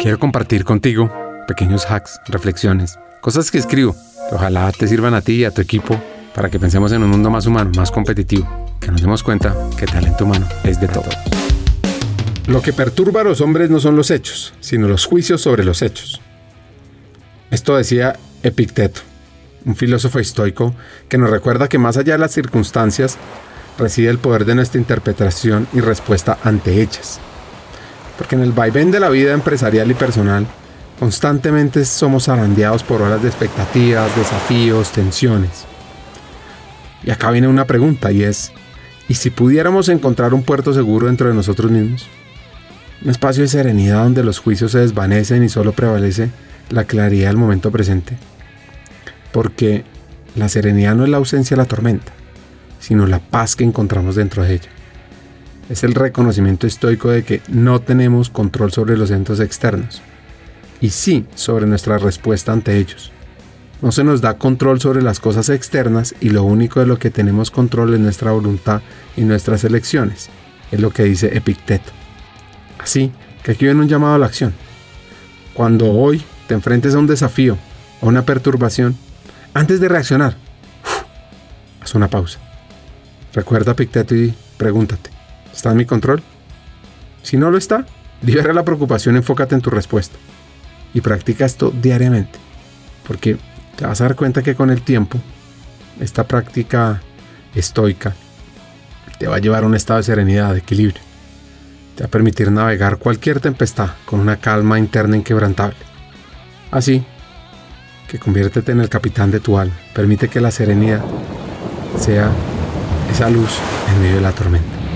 Quiero compartir contigo pequeños hacks, reflexiones, cosas que escribo que ojalá te sirvan a ti y a tu equipo para que pensemos en un mundo más humano, más competitivo, que nos demos cuenta que talento humano es de todo. Lo que perturba a los hombres no son los hechos, sino los juicios sobre los hechos. Esto decía Epicteto, un filósofo estoico que nos recuerda que más allá de las circunstancias reside el poder de nuestra interpretación y respuesta ante ellas. Porque en el vaivén de la vida empresarial y personal, constantemente somos arandeados por horas de expectativas, desafíos, tensiones. Y acá viene una pregunta y es, ¿y si pudiéramos encontrar un puerto seguro dentro de nosotros mismos? Un espacio de serenidad donde los juicios se desvanecen y solo prevalece la claridad del momento presente. Porque la serenidad no es la ausencia de la tormenta, sino la paz que encontramos dentro de ella. Es el reconocimiento estoico de que no tenemos control sobre los eventos externos, y sí sobre nuestra respuesta ante ellos. No se nos da control sobre las cosas externas y lo único de lo que tenemos control es nuestra voluntad y nuestras elecciones, es lo que dice Epicteto. Así que aquí viene un llamado a la acción. Cuando hoy te enfrentes a un desafío, a una perturbación, antes de reaccionar, haz una pausa. Recuerda Epicteto y pregúntate, ¿está en mi control? Si no lo está, libera la preocupación, enfócate en tu respuesta. Y practica esto diariamente, porque te vas a dar cuenta que con el tiempo, esta práctica estoica te va a llevar a un estado de serenidad, de equilibrio. Te va a permitir navegar cualquier tempestad con una calma interna inquebrantable. Así que conviértete en el capitán de tu alma. Permite que la serenidad sea esa luz en medio de la tormenta.